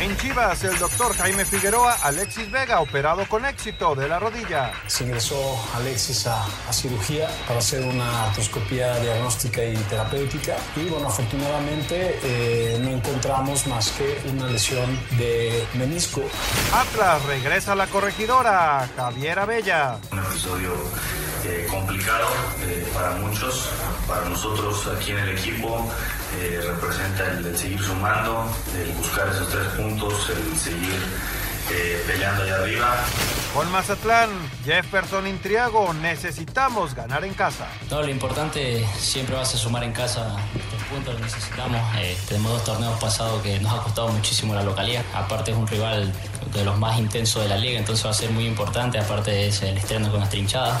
En Chivas, el doctor Jaime Figueroa, Alexis Vega, operado con éxito de la rodilla. Se ingresó Alexis a, cirugía para hacer una artroscopía diagnóstica y terapéutica. Y bueno, afortunadamente eh, no encontramos más que una lesión de menisco. Atlas regresa a la corregidora, Javier Abella. Un episodio eh, complicado eh, para muchos, para nosotros aquí en el equipo. Eh, representa el, seguir sumando, el buscar esos tres puntos, el seguir peleando allá arriba. Con Mazatlán, Jefferson Intriago, necesitamos ganar en casa. No, lo importante siempre va a ser sumar en casa los puntos, que necesitamos. tenemos dos torneos pasados que nos ha costado muchísimo la localidad. Aparte es un rival de los más intensos de la liga, entonces va a ser muy importante, aparte ese, el estreno con las trinchadas.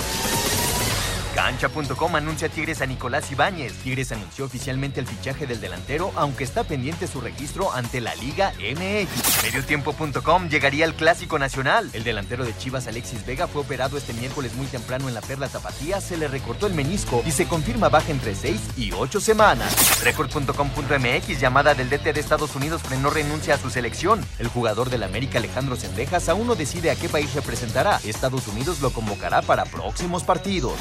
Cancha.com anuncia Tigres a Nicolás Ibáñez. Tigres anunció oficialmente el fichaje del delantero, aunque está pendiente su registro ante la Liga MX. Mediotiempo.com llegaría al Clásico Nacional. El delantero de Chivas, Alexis Vega, fue operado este miércoles muy temprano en la Perla Tapatía, se le recortó el menisco y se confirma baja entre 6 y 8 semanas. Record.com.mx, llamada del DT de Estados Unidos, no renuncia a su selección. El jugador del América, Alejandro Sendejas, aún no decide a qué país representará. Estados Unidos lo convocará para próximos partidos.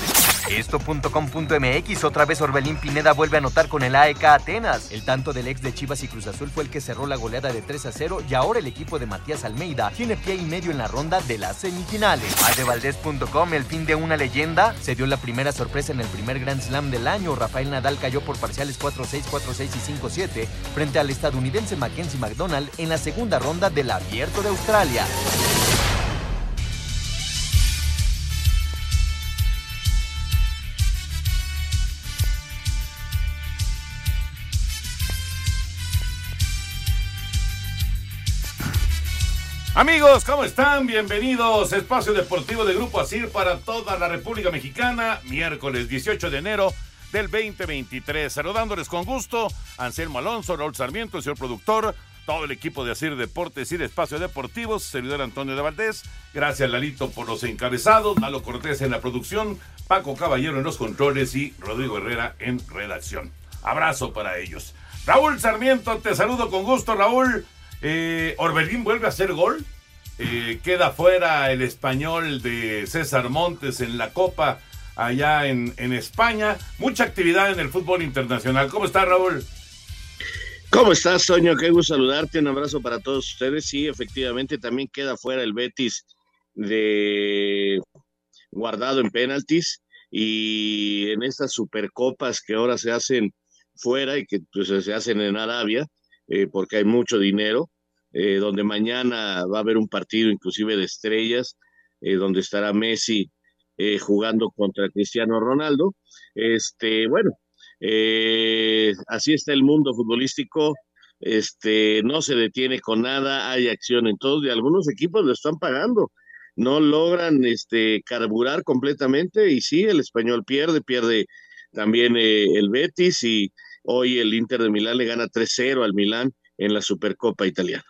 Esto.com.mx, otra vez Orbelín Pineda vuelve a anotar con el AEK Atenas. El tanto del ex de Chivas y Cruz Azul fue el que cerró la goleada de 3 a 0 y ahora el equipo de Matías Almeida tiene pie y medio en la ronda de las semifinales. Adevaldez.com, el fin de una leyenda, se dio la primera sorpresa en el primer Grand Slam del año. Rafael Nadal cayó por parciales 4-6, 4-6 y 5-7 frente al estadounidense Mackenzie McDonald en la segunda ronda del Abierto de Australia. Amigos, ¿cómo están? Bienvenidos. Espacio Deportivo de Grupo ASIR para toda la República Mexicana. Miércoles 18 de enero del 2023. Saludándoles con gusto. Anselmo Alonso, Raúl Sarmiento, señor productor, todo el equipo de ASIR Deportes y Espacio Deportivos, servidor Antonio de Valdés. Gracias, Lalito, por los encabezados. Lalo Cortés en la producción. Paco Caballero en los controles y Rodrigo Herrera en redacción. Abrazo para ellos. Raúl Sarmiento, te saludo con gusto, Raúl. Eh, Orbelín vuelve a hacer gol. Eh, queda fuera el español de César Montes en la Copa allá en, en, España. Mucha actividad en el fútbol internacional. ¿Cómo está Raúl? ¿Cómo estás, Toño? Qué gusto saludarte. Un abrazo para todos ustedes. Sí, efectivamente, también queda fuera el Betis de guardado en penaltis y en estas supercopas que ahora se hacen fuera y que pues, se hacen en Arabia, eh, porque hay mucho dinero, eh, donde mañana va a haber un partido inclusive de estrellas, eh, donde estará Messi jugando contra Cristiano Ronaldo. Este, bueno, así está el mundo futbolístico. Este, no se detiene con nada, hay acción en todo, y algunos equipos lo están pagando no logran este carburar completamente y sí, el español pierde, pierde también el Betis y Hoy el Inter de Milán le gana 3-0 al Milán en la Supercopa Italiana.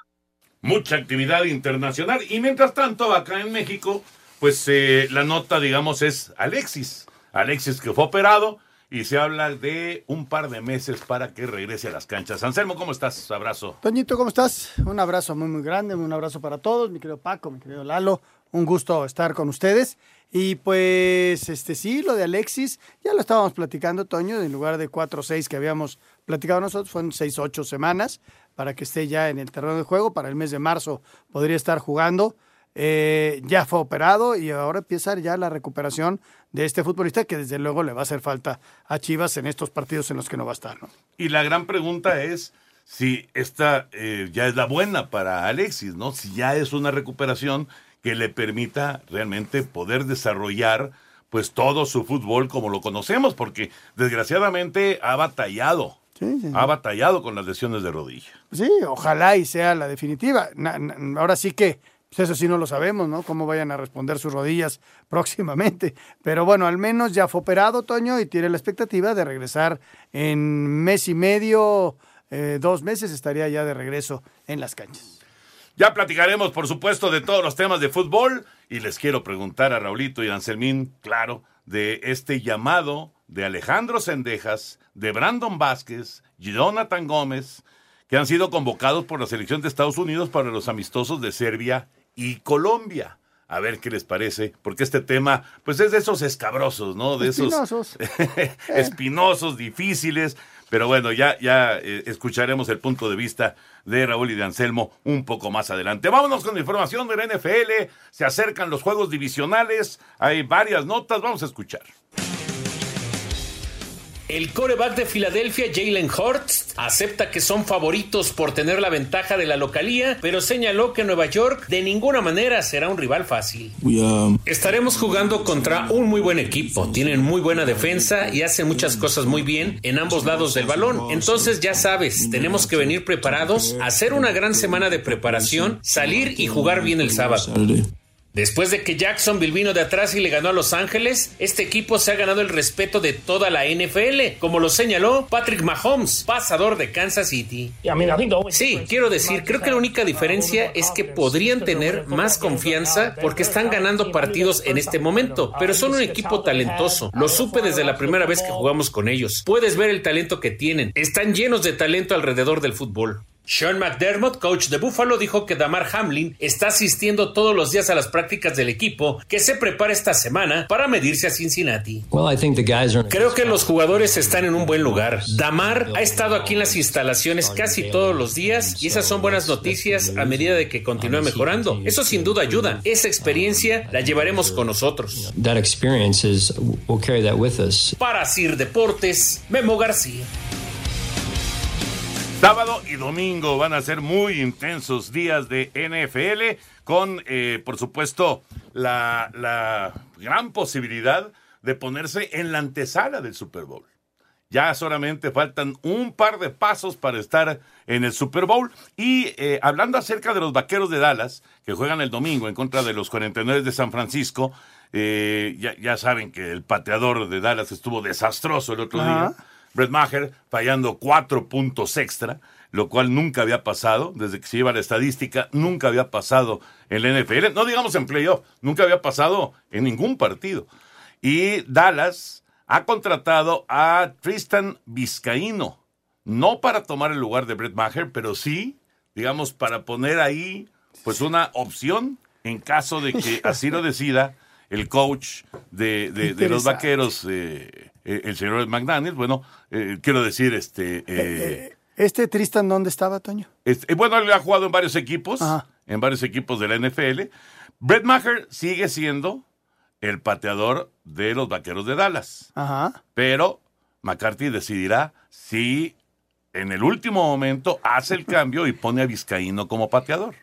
Mucha actividad internacional y mientras tanto acá en México, pues eh, la nota digamos es Alexis. Alexis que fue operado y se habla de un par de meses para que regrese a las canchas. Anselmo, ¿cómo estás? Abrazo. Toñito, ¿cómo estás? Un abrazo muy, muy grande, un abrazo para todos, mi querido Paco, mi querido Lalo, un gusto estar con ustedes. Y pues, este sí, lo de Alexis, ya lo estábamos platicando, Toño, en lugar de cuatro o seis que habíamos platicado nosotros, fueron seis, ocho semanas para que esté ya en el terreno de juego. Para el mes de marzo podría estar jugando. Eh, ya fue operado y ahora empieza ya la recuperación de este futbolista que desde luego le va a hacer falta a Chivas en estos partidos en los que no va a estar. ¿no? Y la gran pregunta es si esta eh, ya es la buena para Alexis, ¿no? Si ya es una recuperación que le permita realmente poder desarrollar pues todo su fútbol como lo conocemos, porque desgraciadamente ha batallado. Ha batallado con las lesiones de rodilla. Sí, ojalá y sea la definitiva. ahora sí que, pues eso sí no lo sabemos, ¿no? Cómo vayan a responder sus rodillas próximamente. Pero bueno, al menos ya fue operado, Toño, y tiene la expectativa de regresar en mes y medio, eh, dos meses, estaría ya de regreso en las canchas. Ya platicaremos, por supuesto, de todos los temas de fútbol y les quiero preguntar a Raulito y a Anselmín, claro, de este llamado de Alejandro Sendejas, de Brandon Vázquez, Jonathan Gómez, que han sido convocados por la selección de Estados Unidos para los amistosos de Serbia y Colombia. A ver qué les parece, porque este tema, pues es de esos escabrosos, ¿no? De esos espinosos, difíciles, pero bueno, ya, ya eh, escucharemos el punto de vista de Raúl y de Anselmo un poco más adelante. Vámonos con información de la NFL. Se acercan los juegos divisionales. Hay varias notas. Vamos a escuchar. El coreback de Filadelfia, Jalen Hurts, acepta que son favoritos por tener la ventaja de la localía, pero señaló que Nueva York de ninguna manera será un rival fácil. Um, Estaremos jugando contra un muy buen equipo, tienen muy buena defensa y hacen muchas cosas muy bien en ambos lados del balón. Entonces ya sabes, tenemos que venir preparados, hacer una gran semana de preparación, salir y jugar bien el sábado. Después de que Jacksonville vino de atrás y le ganó a Los Ángeles, este equipo se ha ganado el respeto de toda la NFL, como lo señaló Patrick Mahomes, pasador de Kansas City. Sí, quiero decir, creo que la única diferencia es que podrían tener más confianza porque están ganando partidos en este momento, pero son un equipo talentoso. Lo supe desde la primera vez que jugamos con ellos. Puedes ver el talento que tienen. Están llenos de talento alrededor del fútbol. Sean McDermott, coach de Buffalo, dijo que Damar Hamlin está asistiendo todos los días a las prácticas del equipo que se prepara esta semana para medirse a Cincinnati. Creo que los jugadores están en un buen lugar. Damar ha estado aquí en las instalaciones casi todos los días y esas son buenas noticias a medida de que continúe mejorando. Eso sin duda ayuda. Esa experiencia la llevaremos con nosotros. Para Sir Deportes, Memo García. Sábado y domingo van a ser muy intensos días de NFL con, eh, por supuesto, la, la gran posibilidad de ponerse en la antesala del Super Bowl. Ya solamente faltan un par de pasos para estar en el Super Bowl. Y eh, hablando acerca de los vaqueros de Dallas, que juegan el domingo en contra de los 49 de San Francisco, eh, ya, ya, saben que el pateador de Dallas estuvo desastroso el otro día. Brett Maher fallando cuatro puntos extra, lo cual nunca había pasado, desde que se lleva la estadística, nunca había pasado en la NFL, no digamos en playoff, nunca había pasado en ningún partido. Y Dallas ha contratado a Tristan Vizcaíno, no para tomar el lugar de Brett Maher, pero sí, digamos, para poner ahí pues una opción en caso de que así lo decida el coach de, de, los vaqueros. Eh, eh, el señor McDaniel, bueno, eh, quiero decir, este... Eh, ¿Este Tristan dónde estaba, Toño? Este, bueno, él ha jugado en varios equipos, en varios equipos de la NFL. Brett Maher sigue siendo el pateador de los Vaqueros de Dallas. Ajá. Pero McCarthy decidirá si en el último momento hace el cambio y pone a Vizcaíno como pateador.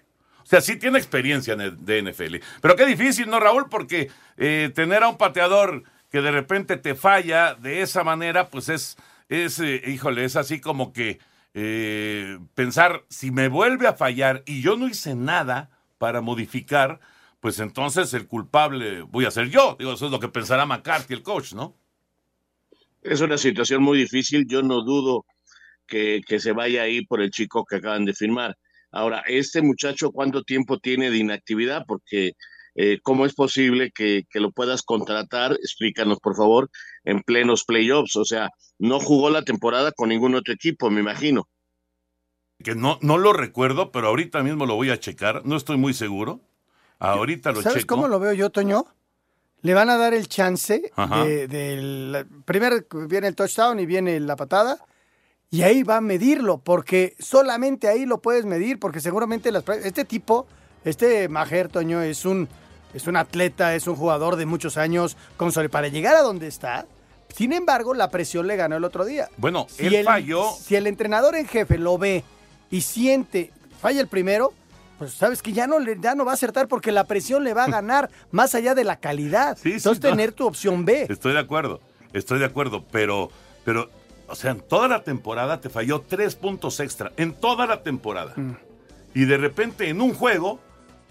O sea, sí tiene experiencia de NFL. Pero qué difícil, ¿no, Raúl? Porque tener a un pateador que de repente te falla de esa manera, pues es, es eh, híjole, es así como que eh, pensar, si me vuelve a fallar y yo no hice nada para modificar, pues entonces el culpable voy a ser yo. Digo, eso es lo que pensará McCarthy, el coach, ¿no? Es una situación muy difícil. Yo no dudo que, que se vaya ahí por el chico que acaban de firmar. Ahora, este muchacho, ¿cuánto tiempo tiene de inactividad? Porque eh, ¿cómo es posible que, lo puedas contratar? Explícanos, por favor, en plenos playoffs. O sea, no jugó la temporada con ningún otro equipo, me imagino. Que no, no lo recuerdo, pero ahorita mismo lo voy a checar. No estoy muy seguro. Ahorita lo ¿Sabes cómo lo veo yo, Toño? Le van a dar el chance de, primero viene el touchdown y viene la patada. Y ahí va a medirlo, porque solamente ahí lo puedes medir, porque seguramente este tipo, este Majer Toño, es un es un atleta, es un jugador de muchos años para llegar a donde está. Sin embargo, la presión le ganó el otro día. Bueno, si él falló. Si el entrenador en jefe lo ve y siente, falla el primero, pues sabes que ya no, le, ya no va a acertar porque la presión le va a ganar más allá de la calidad. Entonces tener tu opción B. Estoy de acuerdo, estoy de acuerdo, pero, pero, o sea, en toda la temporada te falló tres puntos extra, en toda la temporada. Mm. Y de repente en un juego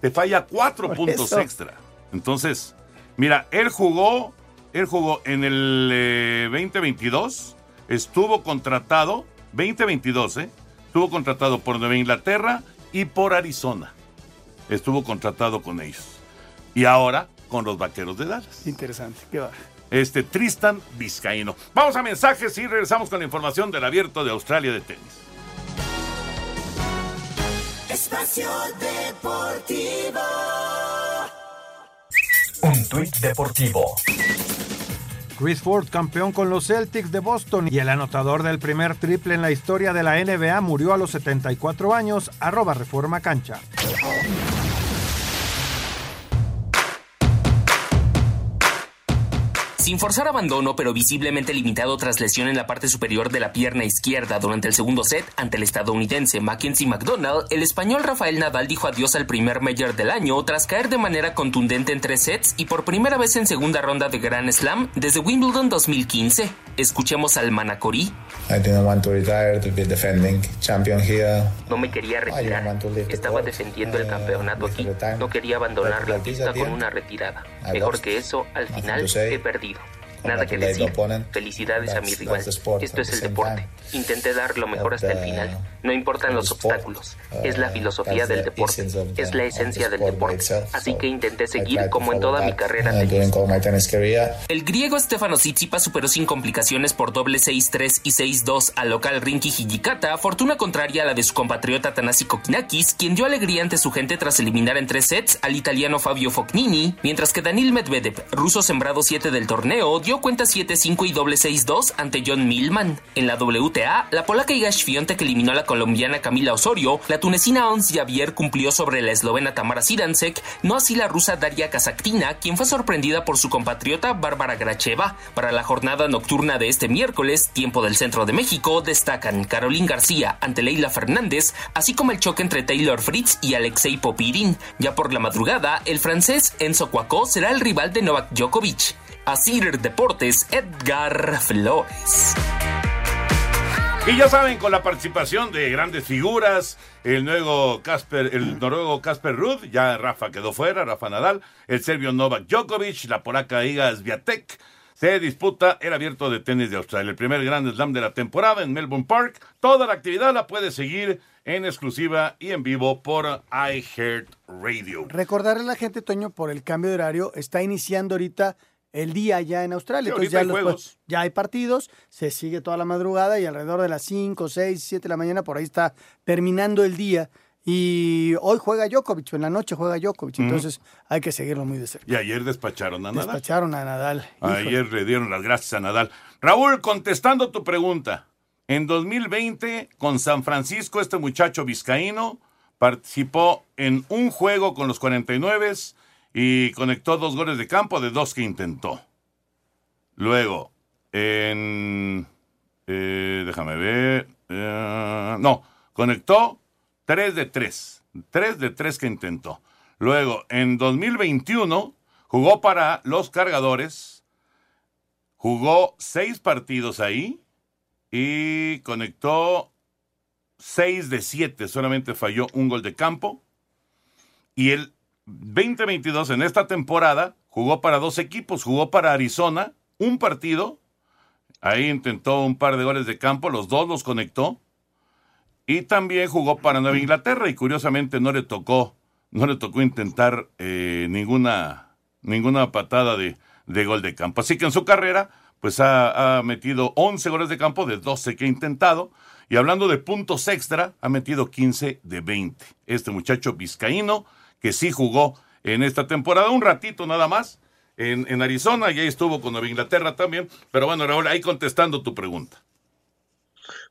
te falla cuatro puntos extra. Entonces, mira, él jugó, él jugó en el 2022, eh, estuvo contratado, 2022, ¿eh? Estuvo contratado por Nueva Inglaterra y por Arizona. Estuvo contratado con ellos. Y ahora con los Vaqueros de Dallas. Interesante, qué va. Este Tristan Vizcaíno. Vamos a mensajes y regresamos con la información del abierto de Australia de tenis. Espacio Deportivo. Un tuit deportivo. Chris Ford, campeón con los Celtics de Boston y el anotador del primer triple en la historia de la NBA, murió a los 74 años, arroba Reforma Cancha. Sin forzar abandono, pero visiblemente limitado tras lesión en la parte superior de la pierna izquierda durante el segundo set ante el estadounidense Mackenzie McDonald, el español Rafael Nadal dijo adiós al primer Major del año tras caer de manera contundente en tres sets y por primera vez en segunda ronda de Grand Slam desde Wimbledon 2015. Escuchemos al Manacorí. No me quería retirar. Estaba defendiendo el campeonato aquí. No quería abandonar la pista con una retirada. Mejor que eso, al final he perdido. Nada que decir. Felicidades a mi rival. Esto es el deporte. Intenté dar lo mejor hasta el final. No importan los obstáculos. Es la filosofía del deporte. Es la esencia del deporte. Así que intenté seguir como en toda mi carrera El griego Stefano Tsitsipas superó sin complicaciones por doble 6-3 y 6-2 al local Rinky Hijikata, fortuna contraria a la de su compatriota Tanasi Kokinakis, quien dio alegría ante su gente tras eliminar en tres sets al italiano Fabio Fognini, mientras que Danil Medvedev, ruso sembrado 7 del torneo, dio cuenta 7-5 y doble 6-2 ante John Millman. En la WTA, la polaca Iga Świątek eliminó a la colombiana Camila Osorio, la tunecina Ons Javier cumplió sobre la eslovena Tamara Sidansek, no así la rusa Daria Kazaktina, quien fue sorprendida por su compatriota Bárbara Gracheva. Para la jornada nocturna de este miércoles, tiempo del centro de México, destacan Caroline García ante Leila Fernández, así como el choque entre Taylor Fritz y Alexei Popirin. Ya por la madrugada, el francés Enzo Cuacó será el rival de Novak Djokovic. Asir Deportes, Edgar Flores. Y ya saben, con la participación de grandes figuras, el nuevo Casper, el noruego Casper Ruud, ya Rafa quedó fuera, Rafa Nadal, el serbio Novak Djokovic, la polaca Iga Swiatek, se disputa el abierto de tenis de Australia, el primer Grand Slam de la temporada en Melbourne Park. Toda la actividad la puede seguir en exclusiva y en vivo por iHeart Radio. Recordarle a la gente, Toño, por el cambio de horario, está iniciando ahorita el día ya en Australia. Sí, Entonces ya, hay los- juegos. ya hay partidos, se sigue toda la madrugada y alrededor de las 5, 6, 7 de la mañana por ahí está terminando el día. Y hoy juega Djokovic, en la noche juega Djokovic, entonces hay que seguirlo muy de cerca. Y ayer despacharon a Nadal. Despacharon a Nadal. Híjole. Ayer le dieron las gracias a Nadal. Raúl, contestando tu pregunta. En 2020, con San Francisco, este muchacho vizcaíno participó en un juego con los 49 y conectó dos goles de campo de dos que intentó. Luego, en... eh, déjame ver. eh, no, conectó tres de tres. Tres de tres que intentó. Luego, en 2021, jugó para los cargadores. Jugó seis partidos ahí y conectó seis de siete. Solamente falló un gol de campo. Y el 2022, en esta temporada, jugó para dos equipos. Jugó para Arizona, un partido. Ahí intentó un par de goles de campo, los dos los conectó. Y también jugó para Nueva Inglaterra y curiosamente no le tocó, no le tocó intentar eh, ninguna, ninguna patada de, de gol de campo. Así que en su carrera, pues ha, ha metido 11 goles de campo de 12 que ha intentado. Y hablando de puntos extra, ha metido 15 de 20. Este muchacho vizcaíno que sí jugó en esta temporada, un ratito nada más, en, en Arizona, y ahí estuvo con Nueva Inglaterra también. Pero bueno, Raúl, ahí contestando tu pregunta.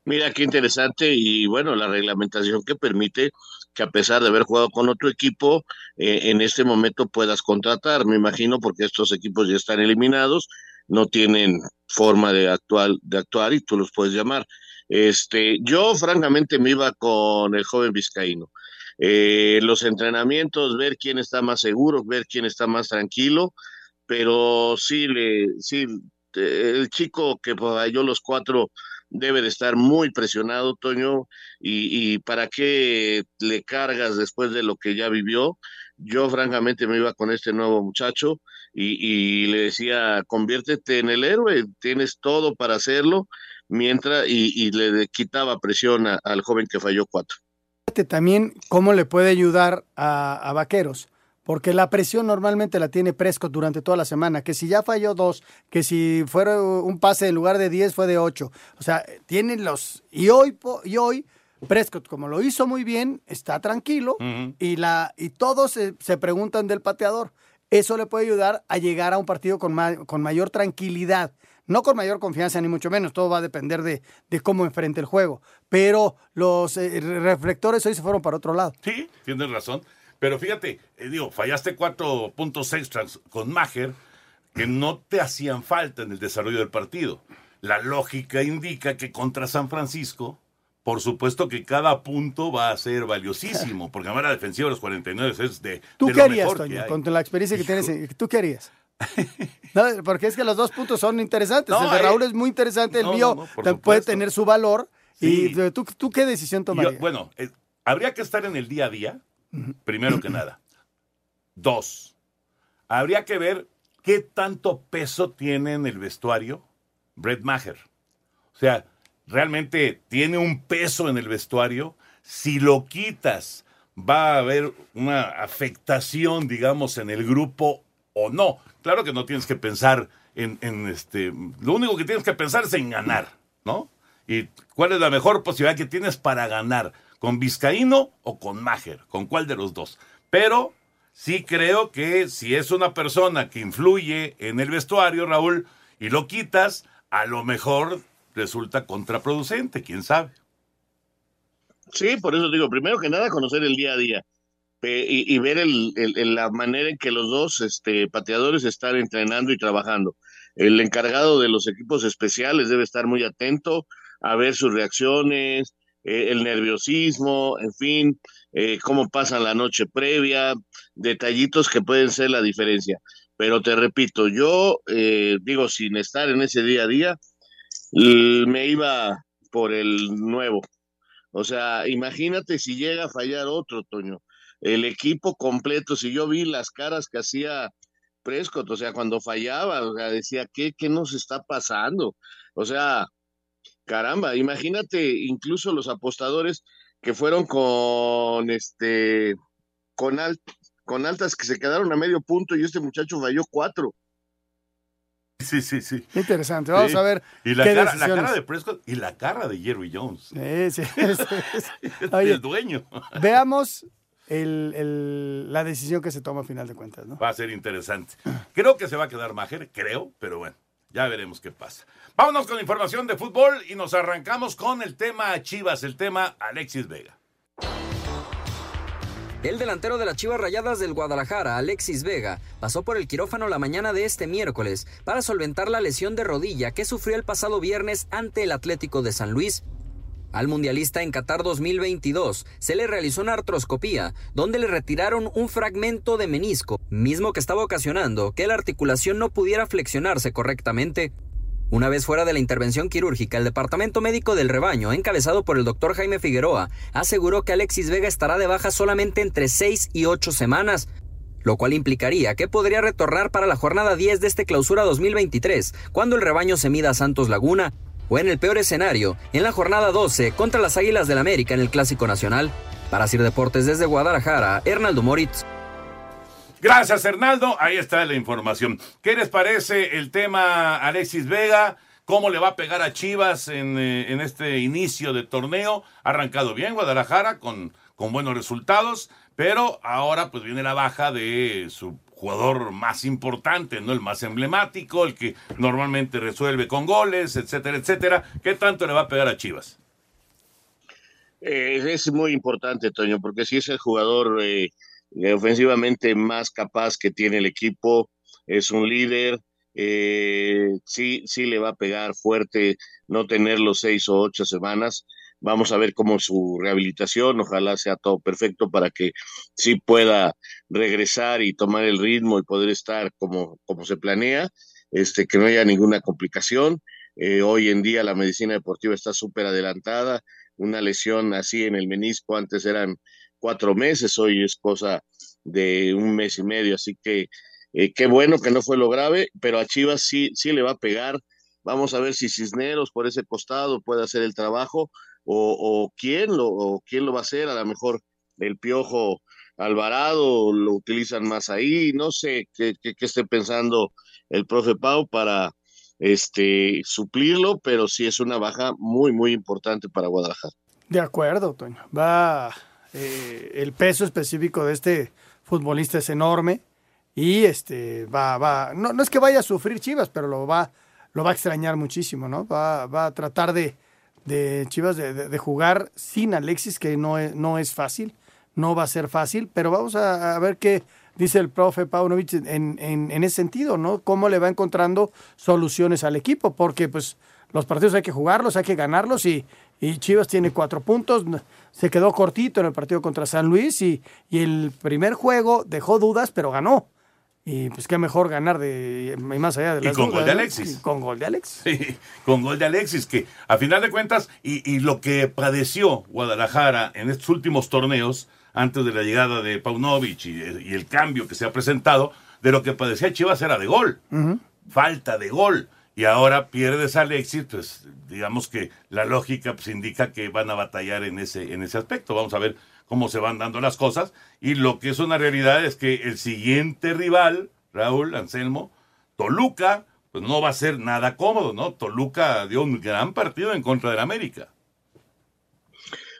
Mira qué interesante y bueno, la reglamentación que permite que a pesar de haber jugado con otro equipo, eh, en este momento puedas contratar, me imagino, porque estos equipos ya están eliminados, no tienen forma de actuar, de actuar y tú los puedes llamar. Este, yo francamente me iba con el joven vizcaíno. Eh, los entrenamientos, ver quién está más seguro, ver quién está más tranquilo, pero sí, le, sí el chico que falló los cuatro debe de estar muy presionado, Toño, y, y, para qué le cargas después de lo que ya vivió. Yo francamente me iba con este nuevo muchacho y, y le decía, conviértete en el héroe, tienes todo para hacerlo, mientras, y, y le quitaba presión al joven que falló cuatro. También cómo le puede ayudar a, a Vaqueros porque la presión normalmente la tiene Prescott durante toda la semana, que si ya falló dos, que si fuera un pase en lugar de 10 fue de 8. O sea, tienen los... Y hoy, y hoy Prescott, como lo hizo muy bien, está tranquilo y, la, y todos se, preguntan del pateador. Eso le puede ayudar a llegar a un partido con, con mayor tranquilidad. No con mayor confianza, ni mucho menos. Todo va a depender de, de cómo enfrente el juego. Pero los eh, reflectores hoy se fueron para otro lado. Sí, tienes razón. Pero fíjate, eh, digo, fallaste cuatro puntos extras con Mager que no te hacían falta en el desarrollo del partido. La lógica indica que contra San Francisco, por supuesto que cada punto va a ser valiosísimo, porque además la defensiva de los 49 es de. ¿Tú qué harías, Toño, con la experiencia que tienes? ¿Tú qué harías? porque es que los dos puntos son interesantes. el de Raúl es muy interesante, el mío puede tener su valor. ¿Y ¿tú, tú qué decisión tomarías? bueno, eh, habría que estar en el día a día primero que nada. Dos, habría que ver qué tanto peso tiene en el vestuario Brett Maher. O sea, realmente tiene un peso en el vestuario. Si lo quitas, va a haber una afectación, digamos, en el grupo o no. Claro que no tienes que pensar en, este. Lo único que tienes que pensar es en ganar, ¿no? ¿Y cuál es la mejor posibilidad que tienes para ganar? ¿Con Vizcaíno o con Mager? ¿Con cuál de los dos? Pero sí creo que si es una persona que influye en el vestuario, Raúl, y lo quitas, a lo mejor resulta contraproducente, quién sabe. Sí, por eso digo, primero que nada, conocer el día a día y, ver la manera en que los dos este, pateadores están entrenando y trabajando. El encargado de los equipos especiales debe estar muy atento a ver sus reacciones, eh, el nerviosismo, en fin, eh, cómo pasan la noche previa, detallitos que pueden ser la diferencia. Pero te repito, yo eh, digo, sin estar en ese día a día, me iba por el nuevo. O sea, imagínate si llega a fallar otro, Toño. El equipo completo, si yo vi las caras que hacía Prescott, o sea, cuando fallaba, o sea, decía, ¿qué, qué nos está pasando? O sea, Caramba, imagínate incluso los apostadores que fueron con este con, con altas que se quedaron a medio punto y este muchacho falló cuatro. Sí, sí, sí. Interesante. Vamos a ver. Y la, cara, la, cara, de Prescott y la cara de Jerry Jones. Sí, sí. el dueño. Veamos el, el, la decisión que se toma a final de cuentas, ¿no? Va a ser interesante. Creo que se va a quedar Majer, creo, pero bueno. Ya veremos qué pasa. Vámonos con información de fútbol y nos arrancamos con el tema Chivas, el tema Alexis Vega. El delantero de las Chivas Rayadas del Guadalajara, Alexis Vega, pasó por el quirófano la mañana de este miércoles para solventar la lesión de rodilla que sufrió el pasado viernes ante el Atlético de San Luis. Al mundialista en Qatar 2022 se le realizó una artroscopía donde le retiraron un fragmento de menisco, mismo que estaba ocasionando que la articulación no pudiera flexionarse correctamente. Una vez fuera de la intervención quirúrgica, el Departamento Médico del Rebaño, encabezado por el doctor Jaime Figueroa, aseguró que Alexis Vega estará de baja solamente entre 6 y 8 semanas, lo cual implicaría que podría retornar para la jornada 10 de este clausura 2023, cuando el rebaño se mida a Santos Laguna, o en el peor escenario, en la jornada 12 contra las Águilas del América en el Clásico Nacional. Para Sir Deportes desde Guadalajara, Hernaldo Moritz. Gracias, Hernaldo. Ahí está la información. ¿Qué les parece el tema Alexis Vega? ¿Cómo le va a pegar a Chivas en, eh, en este inicio de torneo? Ha arrancado bien Guadalajara con, con buenos resultados, pero ahora pues viene la baja de su jugador más importante, ¿no? El más emblemático, el que normalmente resuelve con goles, etcétera, etcétera. ¿Qué tanto le va a pegar a Chivas? Eh, es muy importante, Toño, porque si es el jugador eh, ofensivamente más capaz que tiene el equipo, es un líder, eh, sí, sí le va a pegar fuerte no tener los seis o ocho semanas, Vamos a ver cómo su rehabilitación, ojalá sea todo perfecto para que sí pueda regresar y tomar el ritmo y poder estar como, como se planea, este, que no haya ninguna complicación. Eh, hoy en día la medicina deportiva está súper adelantada. Una lesión así en el menisco antes eran cuatro meses, hoy es cosa de un mes y medio, así que eh, qué bueno que no fue lo grave, pero a Chivas sí, sí le va a pegar. Vamos a ver si Cisneros por ese costado puede hacer el trabajo o, quién, lo, quién lo va a hacer. A lo mejor el Piojo Alvarado lo utilizan más ahí. No sé qué, qué, esté pensando el profe Pau para este, suplirlo, pero sí es una baja muy, muy importante para Guadalajara. De acuerdo, Toño. Va eh, el peso específico de este futbolista es enorme y este va, va, no, no es que vaya a sufrir Chivas, pero lo va, lo va a extrañar muchísimo, ¿no? Va, va a tratar de, de Chivas de, jugar sin Alexis, que no es, no es fácil, no va a ser fácil, pero vamos a, ver qué dice el profe Paunovic en, en, en, ese sentido, ¿no? Cómo le va encontrando soluciones al equipo, porque pues los partidos hay que jugarlos, hay que ganarlos y, y Chivas tiene cuatro puntos, se quedó cortito en el partido contra San Luis y, y, el primer juego dejó dudas, pero ganó. Y pues qué mejor ganar de más allá de las Y con gol de Alexis. Con gol de Alexis. Sí, con gol de Alexis, que a final de cuentas, y, y, lo que padeció Guadalajara en estos últimos torneos, antes de la llegada de Paunovic y, y el cambio que se ha presentado, de lo que padecía Chivas era de gol. Falta de gol y ahora pierdes a Alexis, pues digamos que la lógica pues, indica que van a batallar en ese, en ese aspecto. Vamos a ver cómo se van dando las cosas. Y lo que es una realidad es que el siguiente rival, Raúl Anselmo, Toluca, pues no va a ser nada cómodo, ¿no? Toluca dio un gran partido en contra del América.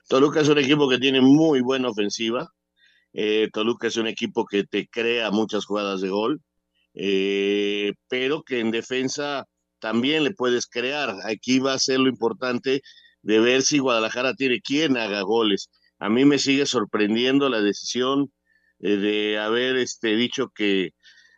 Toluca es un equipo que tiene muy buena ofensiva. Eh, Toluca es un equipo que te crea muchas jugadas de gol, eh, pero que en defensa también le puedes crear. Aquí va a ser lo importante de ver si Guadalajara tiene quien haga goles. A mí me sigue sorprendiendo la decisión eh, de haber este, dicho que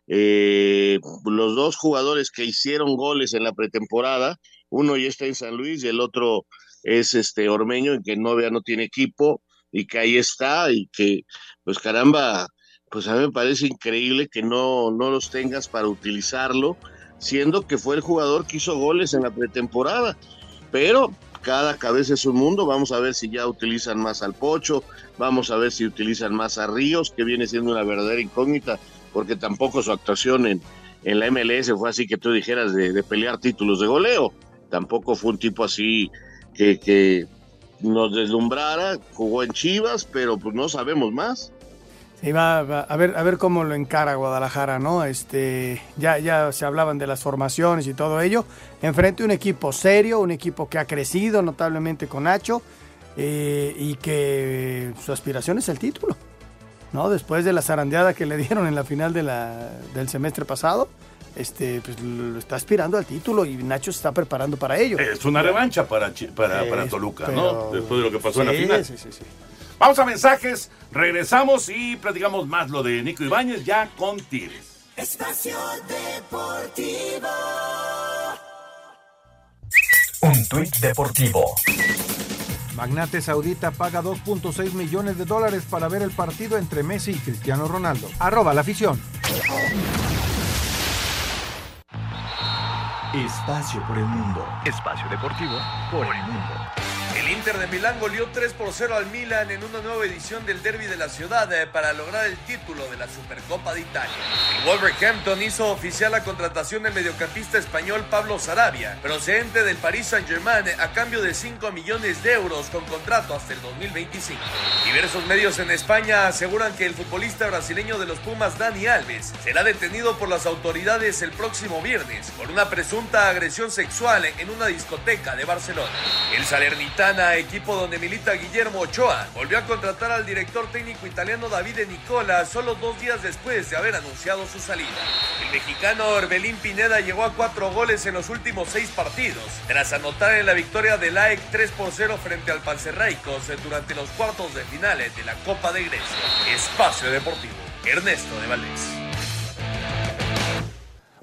eh, los dos jugadores que hicieron goles en la pretemporada, uno ya está en San Luis y el otro es este Ormeño, en que Novia no tiene equipo y que ahí está y que, pues caramba, pues a mí me parece increíble que no, no los tengas para utilizarlo siendo que fue el jugador que hizo goles en la pretemporada. Pero cada cabeza es un mundo, vamos a ver si ya utilizan más al Pocho, vamos a ver si utilizan más a Ríos, que viene siendo una verdadera incógnita, porque tampoco su actuación en, en la MLS fue así que tú dijeras de, pelear títulos de goleo, tampoco fue un tipo así que, que nos deslumbrara, jugó en Chivas, pero pues no sabemos más. Sí, va, a ver a ver cómo lo encara Guadalajara, ¿no? Este, ya, ya se hablaban de las formaciones y todo ello. Enfrente un equipo serio, un equipo que ha crecido notablemente con Nacho eh, y que su aspiración es el título, ¿no? Después de la zarandeada que le dieron en la final de la, del semestre pasado, este, pues lo está aspirando al título y Nacho se está preparando para ello. Es una revancha para, para, Toluca, ¿no? Después de lo que pasó en la final. Sí, sí, sí. Vamos a mensajes, regresamos y platicamos más lo de Nico Ibáñez ya con Tigres. Espacio Deportivo. Un tuit deportivo. Magnate Saudita paga 2.6 millones de dólares para ver el partido entre Messi y Cristiano Ronaldo. Arroba la afición. Espacio por el mundo. Espacio deportivo por el mundo. El Inter de Milán goleó 3 por 0 al Milan en una nueva edición del Derby de la ciudad eh, para lograr el título de la Supercopa de Italia. El Wolverhampton hizo oficial la contratación del mediocampista español Pablo Sarabia, procedente del Paris Saint-Germain a cambio de 5 millones de euros con contrato hasta el 2025. Diversos medios en España aseguran que el futbolista brasileño de los Pumas Dani Alves será detenido por las autoridades el próximo viernes por una presunta agresión sexual en una discoteca de Barcelona. El Salernitana equipo donde milita Guillermo Ochoa, volvió a contratar al director técnico italiano Davide Nicola solo dos días después de haber anunciado su salida. El mexicano Orbelín Pineda llegó a cuatro goles en los últimos seis partidos, tras anotar en la victoria del AEK 3 por 0 frente al Panzerraicos durante los cuartos de finales de la Copa de Grecia. Espacio Deportivo, Ernesto de Valdés.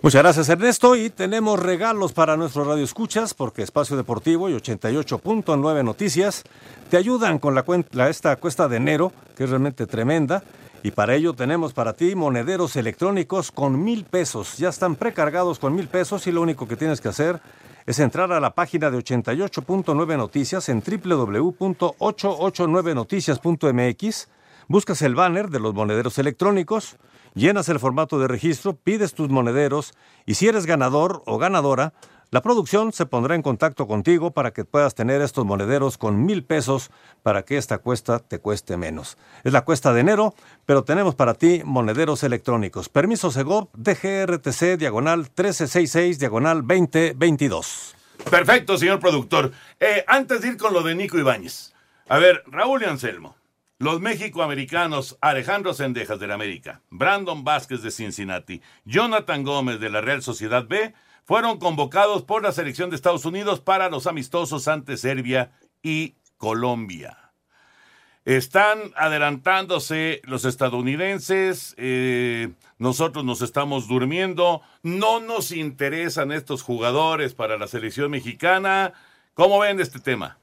Muchas gracias Ernesto. Y tenemos regalos para nuestros Radio Escuchas porque Espacio Deportivo y 88.9 Noticias te ayudan con la, cuenta, esta cuesta de enero que es realmente tremenda. Y para ello tenemos para ti monederos electrónicos con mil pesos. Ya están precargados con mil pesos y lo único que tienes que hacer es entrar a la página de 88.9 Noticias en www.889noticias.mx, buscas el banner de los monederos electrónicos, llenas el formato de registro, pides tus monederos y si eres ganador o ganadora, la producción se pondrá en contacto contigo para que puedas tener estos monederos con mil pesos para que esta cuesta te cueste menos. Es la cuesta de enero, pero tenemos para ti monederos electrónicos. Permiso Segov, DGRTC, diagonal 1366, diagonal 2022. Perfecto, señor productor. Eh, antes de ir con lo de Nico Ibáñez. A ver, Raúl y Anselmo. Los mexicoamericanos Alejandro Sendejas del América, Brandon Vázquez de Cincinnati, Jonathan Gómez de la Real Sociedad B fueron convocados por la selección de Estados Unidos para los amistosos ante Serbia y Colombia. Están adelantándose los estadounidenses, eh, nosotros nos estamos durmiendo, no nos interesan estos jugadores para la selección mexicana. ¿Cómo ven este tema?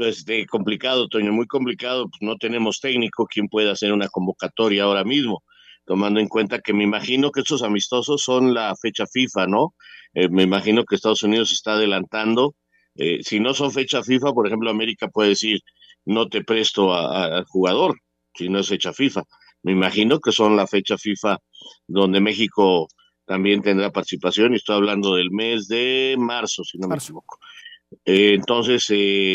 Este, complicado, Toño, muy complicado, pues no tenemos técnico, quien puede hacer una convocatoria ahora mismo tomando en cuenta que me imagino que estos amistosos son la fecha FIFA, ¿no? Eh, me imagino que Estados Unidos está adelantando. Eh, si no son fecha FIFA, por ejemplo, América puede decir, no te presto al jugador, si no es fecha FIFA. Me imagino que son la fecha FIFA donde México también tendrá participación, y estoy hablando del mes de marzo, si no me equivoco. Eh, entonces,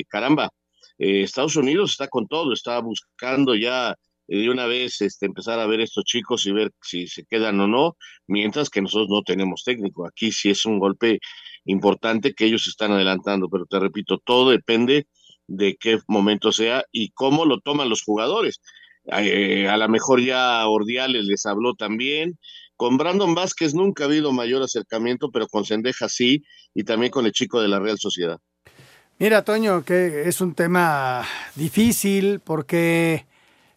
caramba, Estados Unidos está con todo, está buscando ya de una vez este, empezar a ver estos chicos y ver si se quedan o no, mientras que nosotros no tenemos técnico. Aquí sí es un golpe importante que ellos están adelantando, pero te repito, todo depende de qué momento sea y cómo lo toman los jugadores. Eh, a lo mejor ya Ordiales les habló también. Con Brandon Vázquez nunca ha habido mayor acercamiento, pero con Sendeja sí, y también con el chico de la Real Sociedad. Mira, Toño, que es un tema difícil porque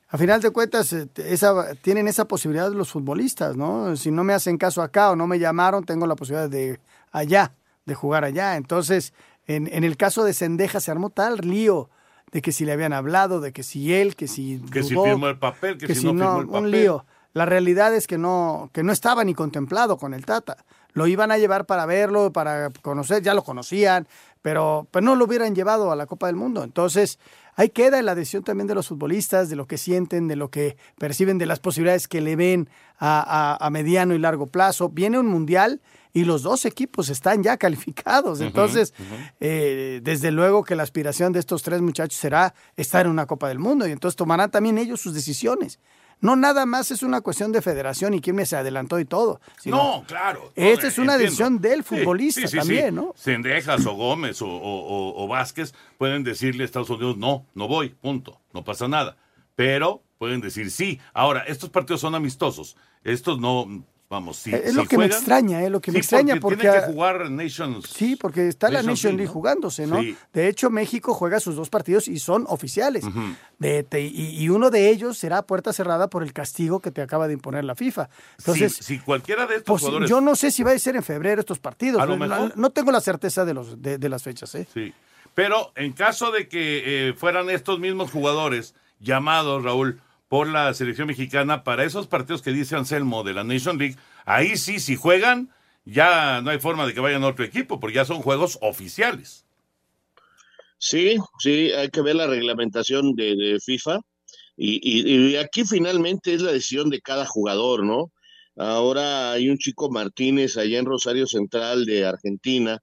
a final de cuentas, eh, esa, tienen esa posibilidad los futbolistas, ¿no? Si no me hacen caso acá o no me llamaron, tengo la posibilidad de allá, de jugar allá. Entonces, en, en el caso de Sendeja se armó tal lío de que si le habían hablado, de que si él, que si que si firmó el papel, que, si, no, firmó el papel. Un lío. La realidad es que no, que no estaba ni contemplado con el Tata. Lo iban a llevar para verlo, para conocer, ya lo conocían, pero, pero no lo hubieran llevado a la Copa del Mundo. Entonces, ahí queda la decisión también de los futbolistas, de lo que sienten, de lo que perciben, de las posibilidades que le ven a, mediano y largo plazo. Viene un mundial y los dos equipos están ya calificados. Entonces, eh, desde luego que la aspiración de estos tres muchachos será estar en una Copa del Mundo y entonces tomarán también ellos sus decisiones. No nada más es una cuestión de federación y quién me se adelantó y todo. no, claro. esta es una decisión del futbolista también, ¿no? Sendejas o Gómez o, o, Vázquez pueden decirle a Estados Unidos, no, no voy, punto, no pasa nada. Pero pueden decir sí. Ahora, estos partidos son amistosos. Estos no, Vamos, sí. es lo que me extraña, es lo que me extraña porque, tiene que jugar Nations. Sí, porque está la Nation League jugándose, ¿no? De hecho, México juega sus dos partidos y son oficiales. de, y, uno de ellos será puerta cerrada por el castigo que te acaba de imponer la FIFA. Entonces, si cualquiera de estos pues, jugadores... Yo no sé si va a ser en febrero estos partidos. no, tengo la certeza de, los, de, las fechas, ¿eh? Sí. Pero en caso de que eh, fueran estos mismos jugadores llamados, Raúl por la selección mexicana para esos partidos que dice Anselmo de la Nation League. Ahí sí, si juegan, ya no hay forma de que vayan a otro equipo, porque ya son juegos oficiales. Sí, sí, hay que ver la reglamentación de, FIFA. Y, aquí finalmente es la decisión de cada jugador, ¿no? Ahora hay un chico Martínez allá en Rosario Central de Argentina,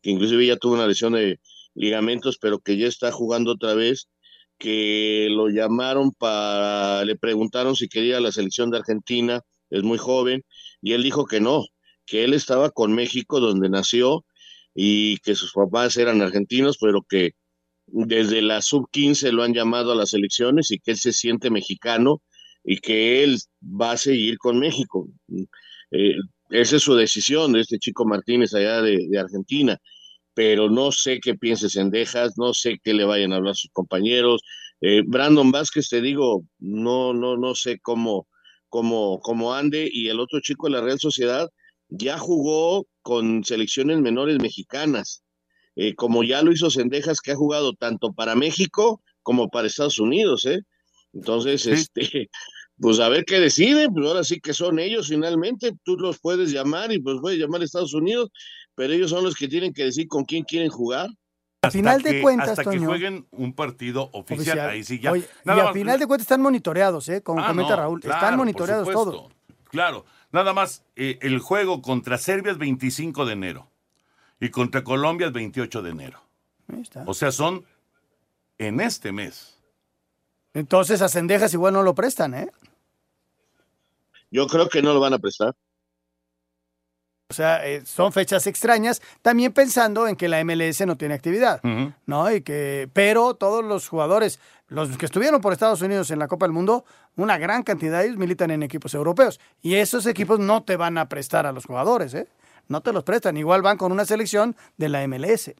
que inclusive ya tuvo una lesión de ligamentos, pero que ya está jugando otra vez que lo llamaron para, le preguntaron si quería la selección de Argentina, es muy joven, y él dijo que no, que él estaba con México donde nació y que sus papás eran argentinos, pero que desde la sub 15 lo han llamado a las elecciones y que él se siente mexicano y que él va a seguir con México. Eh, esa es su decisión de este chico Martínez allá de Argentina pero no sé qué pienses en Dejas, no sé qué le vayan a hablar sus compañeros. Eh, Brandon Vázquez, te digo, no, no, no sé cómo, como, como ande y el otro chico de la Real Sociedad ya jugó con selecciones menores mexicanas, eh, como ya lo hizo Sendejas, que ha jugado tanto para México como para Estados Unidos, ¿eh? Entonces, este, pues a ver qué deciden, pues ahora sí que son ellos finalmente, tú los puedes llamar y pues puedes llamar a Estados Unidos, pero ellos son los que tienen que decir con quién quieren jugar. A final de cuentas, hasta que Toño, jueguen un partido oficial, ahí sí ya. Oye, Nada y a más- final de cuentas están monitoreados, ¿eh? Como Ah, comenta no, Raúl. claro, están monitoreados todos. Claro, nada más eh, el juego contra Serbia es 25 de enero y contra Colombia es 28 de enero. Ahí está. O sea, son en este mes. Entonces a Cendejas igual no lo prestan, ¿eh? Yo creo que no lo van a prestar. O sea, eh, son fechas extrañas, también pensando en que la MLS no tiene actividad, ¿no? Y que, pero todos los jugadores, los que estuvieron por Estados Unidos en la Copa del Mundo, una gran cantidad de ellos militan en equipos europeos. Y esos equipos no te van a prestar a los jugadores, ¿eh? No te los prestan. Igual van con una selección de la MLS.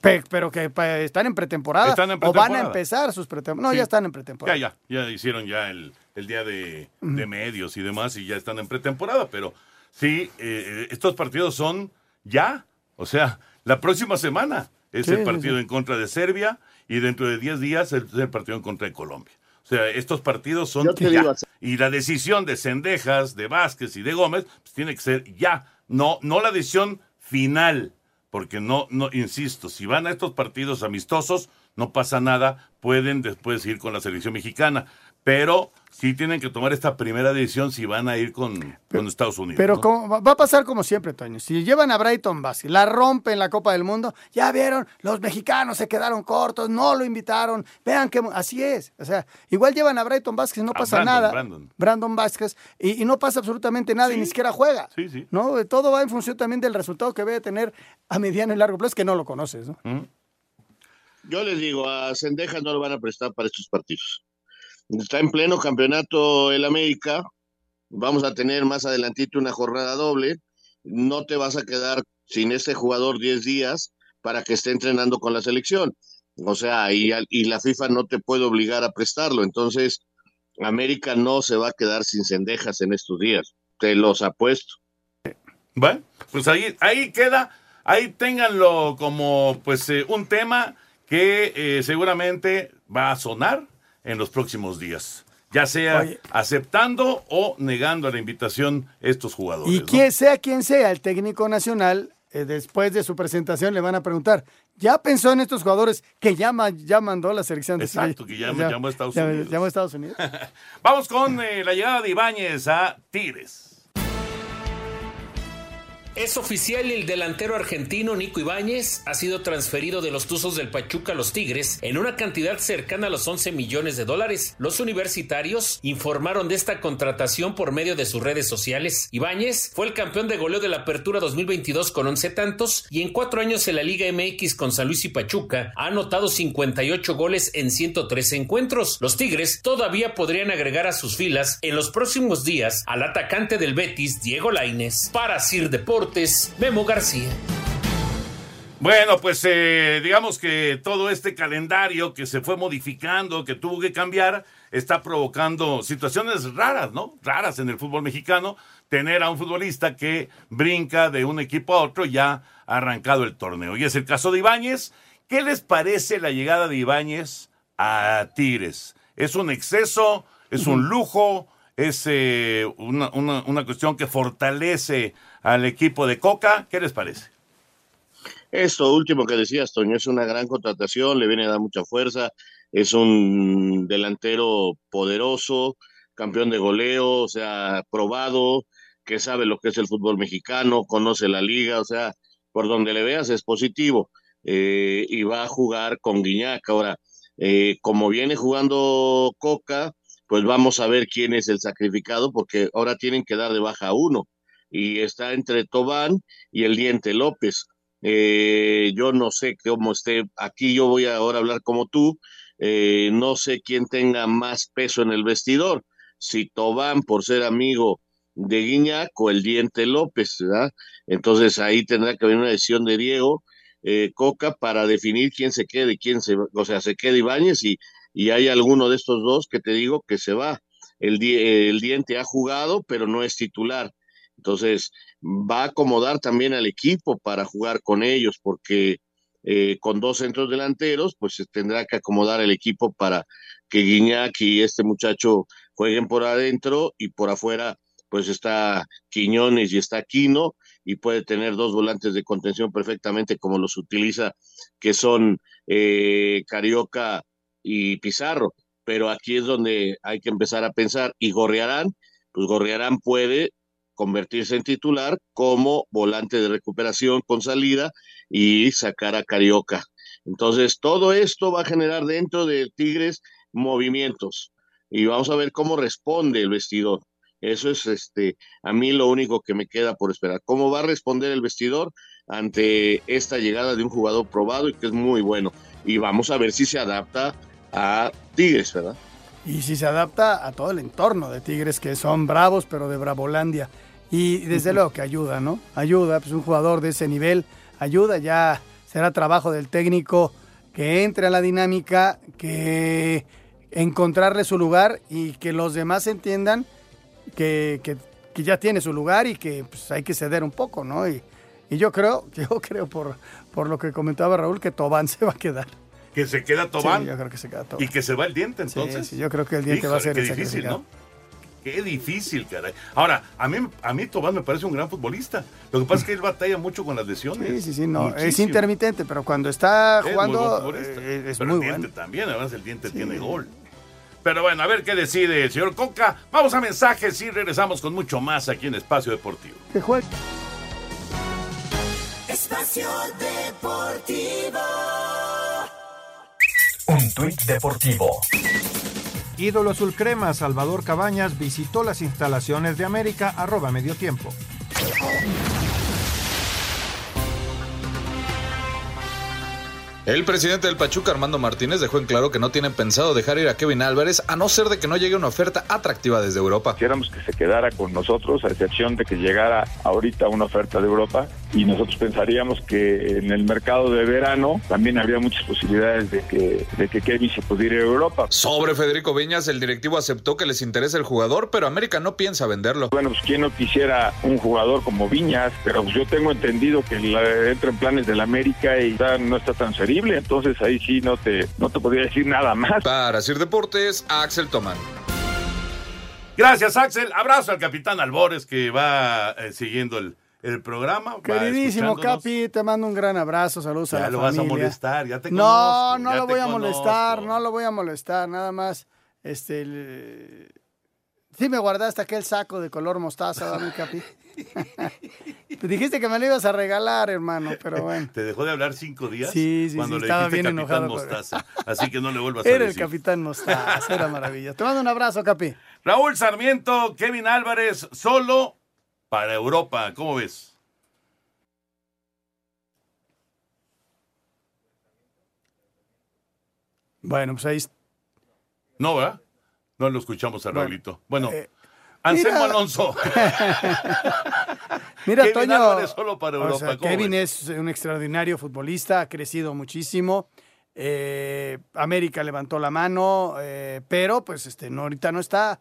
Pe- pero que están en pretemporada. Están en O van a empezar sus pretemporadas. No, Sí. ya están en pretemporada. Ya, ya, ya hicieron ya el, el día de medios y demás y ya están en pretemporada, pero sí, eh, estos partidos son ya, o sea, la próxima semana es Sí, el partido sí. en contra de Serbia y dentro de 10 días es el partido en contra de Colombia. O sea, estos partidos son ya. digo, Y la decisión de Cendejas, de Vázquez y de Gómez, pues tiene que ser ya, no, no la decisión final, porque no, no, insisto, si van a estos partidos amistosos, no pasa nada, pueden después ir con la selección mexicana, pero sí tienen que tomar esta primera decisión si van a ir con, con Estados Unidos. Pero ¿no? como- va a pasar como siempre, Toño. Si llevan a Brighton Vázquez, la rompen en la Copa del Mundo, ya vieron, los mexicanos se quedaron cortos, no lo invitaron. Vean que así es. O sea, igual llevan a Brighton Vázquez, no A pasa Brandon, nada. Brandon. Brandon Vázquez, y, y no pasa absolutamente nada y ni siquiera juega. Sí, sí. ¿no? Todo va en función también del resultado que debe tener a mediano y largo plazo, que no lo conoces. ¿no? Yo les digo, a Sendejas no lo van a prestar para estos partidos. Está en pleno campeonato el América. Vamos a tener más adelantito una jornada doble. No te vas a quedar sin este jugador 10 días para que esté entrenando con la selección. O sea, y, y la FIFA no te puede obligar a prestarlo. Entonces, América no se va a quedar sin Sendejas en estos días. Te los apuesto. Bueno, pues ahí, ahí queda, ahí ténganlo como pues eh, un tema que eh, seguramente va a sonar en los próximos días, ya sea Oye. aceptando o negando la invitación estos jugadores. Y ¿no? quien sea quien sea el técnico nacional, eh, después de su presentación le van a preguntar, ¿ya pensó en estos jugadores que ya, ma- ya mandó la selección de Exacto, que ya llamó a Estados ya- Unidos. llamó a Estados Unidos. Vamos con eh, la llegada de Ibáñez a Tigres. Es oficial el delantero argentino Nico Ibáñez ha sido transferido de los Tuzos del Pachuca a los Tigres en una cantidad cercana a los 11 millones de dólares. Los universitarios informaron de esta contratación por medio de sus redes sociales. Ibáñez fue el campeón de goleo de la Apertura 2022 con 11 tantos y en cuatro años en la Liga MX con San Luis y Pachuca ha anotado 58 goles en 113 encuentros. Los Tigres todavía podrían agregar a sus filas en los próximos días al atacante del Betis, Diego Lainez. Para Sir Deportes, Memo García. Bueno, pues eh, digamos que todo este calendario que se fue modificando, que tuvo que cambiar, está provocando situaciones raras, ¿no? Raras en el fútbol mexicano. Tener a un futbolista que brinca de un equipo a otro ya ha arrancado el torneo. Y es el caso de Ibáñez. ¿Qué les parece la llegada de Ibáñez a Tigres? ¿Es un exceso? ¿Es un lujo? ¿Es eh, una, una- una cuestión que fortalece al equipo de Coca? ¿Qué les parece? Esto último que decías, Toño, es una gran contratación, le viene a dar mucha fuerza, es un delantero poderoso, campeón de goleo, o sea, probado, que sabe lo que es el fútbol mexicano, conoce la liga, o sea, por donde le veas es positivo, eh, y va a jugar con Guiñac. Ahora, eh, como viene jugando Coca, pues vamos a ver quién es el sacrificado, porque ahora tienen que dar de baja a uno, y está entre Tobán y el Diente López. Eh, yo no sé cómo esté, aquí yo voy a ahora hablar como tú, eh, no sé quién tenga más peso en el vestidor, si Tobán por ser amigo de Guiñac o el Diente López, ¿verdad? Entonces ahí tendrá que haber una decisión de Diego eh, Coca para definir quién se quede, quién se, o sea, se queda Ibáñez y, y hay alguno de estos dos que te digo que se va. el, el diente ha jugado, pero no es titular. Entonces, va a acomodar también al equipo para jugar con ellos, porque eh, con dos centros delanteros, pues tendrá que acomodar el equipo para que Guiñac y este muchacho jueguen por adentro y por afuera, pues está Quiñones y está Quino y puede tener dos volantes de contención perfectamente como los utiliza, que son eh, Carioca y Pizarro. Pero aquí es donde hay que empezar a pensar. Y Gorriarán, pues Gorriarán puede convertirse en titular como volante de recuperación con salida y sacar a Carioca. Entonces, todo esto va a generar dentro de Tigres movimientos y vamos a ver cómo responde el vestidor. Eso es este a mí lo único que me queda por esperar. ¿Cómo va a responder el vestidor ante esta llegada de un jugador probado y que es muy bueno? Y vamos a ver si se adapta a Tigres, ¿verdad? Y si se adapta a todo el entorno de Tigres, que son bravos, pero de Bravolandia. Y desde luego que ayuda, ¿no? Ayuda, pues un jugador de ese nivel ayuda, ya será trabajo del técnico que entre a la dinámica, que encontrarle su lugar y que los demás entiendan que, que, ya tiene su lugar y que pues, hay que ceder un poco, ¿no? Y, y, yo creo, yo creo por, por lo que comentaba Raúl, que Tobán se va a que Que se queda Tobán. Sí, yo creo que se queda Tobán. Y que se va el diente entonces. Sí, yo creo que el diente va a ser el difícil, ¿no? Qué difícil, caray. Ahora, a mí, a mí Tobán me parece un gran futbolista. Lo que pasa es que él batalla mucho con las lesiones. Sí, sí, sí, no. Es intermitente, pero cuando está jugando eh, es muy, es el diente también, además el diente tiene gol. Pero bueno, a ver qué decide el señor Coca. Vamos a mensajes y regresamos con mucho más aquí en Espacio Deportivo. Que juegue. Espacio Deportivo. Tuit deportivo. Ídolo azul crema Salvador Cabañas visitó las instalaciones de América arroba medio tiempo. El presidente del Pachuca, Armando Martínez, dejó en claro que no tienen pensado dejar ir a Kevin Álvarez a no ser de que no llegue una oferta atractiva desde Europa. Quisiéramos que se quedara con nosotros, a excepción de que llegara ahorita una oferta de Europa, y nosotros pensaríamos que en el mercado de verano también habría muchas posibilidades de que, de que Kevin se pudiera ir a Europa. Sobre Federico Viñas, el directivo aceptó que les interesa el jugador, pero América no piensa venderlo. Bueno, pues quién no quisiera un jugador como Viñas, pero pues yo tengo entendido que entra en planes del América y no está tan serio entonces ahí sí no te, no te podría decir nada más. Para Sir Deportes, Axel Tomán. Gracias, Axel. Abrazo al capitán Albores que va eh, siguiendo el, el programa. Queridísimo Capi, te mando un gran abrazo, saludos a la lo vas a molestar, ya te No, conozco, no ya lo te voy a molestar, no lo voy a molestar, nada más, este, el- sí me guardaste aquel saco de color mostaza, ¿verdad, mi Capi? Te dijiste que me lo ibas a regalar, hermano, pero bueno. ¿Te dejó de hablar cinco días? Sí, sí, Cuando sí, le estaba dijiste bien Capitán enojado Mostaza. Así que no le vuelvas a Era el decir. capitán mostaza, era maravilloso. Te mando un abrazo, Capi. Raúl Sarmiento, Kevin Álvarez, solo para Europa. ¿Cómo ves? Bueno, pues ahí No, ¿verdad? No lo escuchamos a Bueno, Raulito. Bueno, eh, Anselmo mira- Alonso. Mira, Kevin Toño. Solo para o Europa. sea, ¿cómo Kevin ves? es un extraordinario futbolista, ha crecido muchísimo. Eh, América levantó la mano, eh, pero pues este, no, ahorita no está.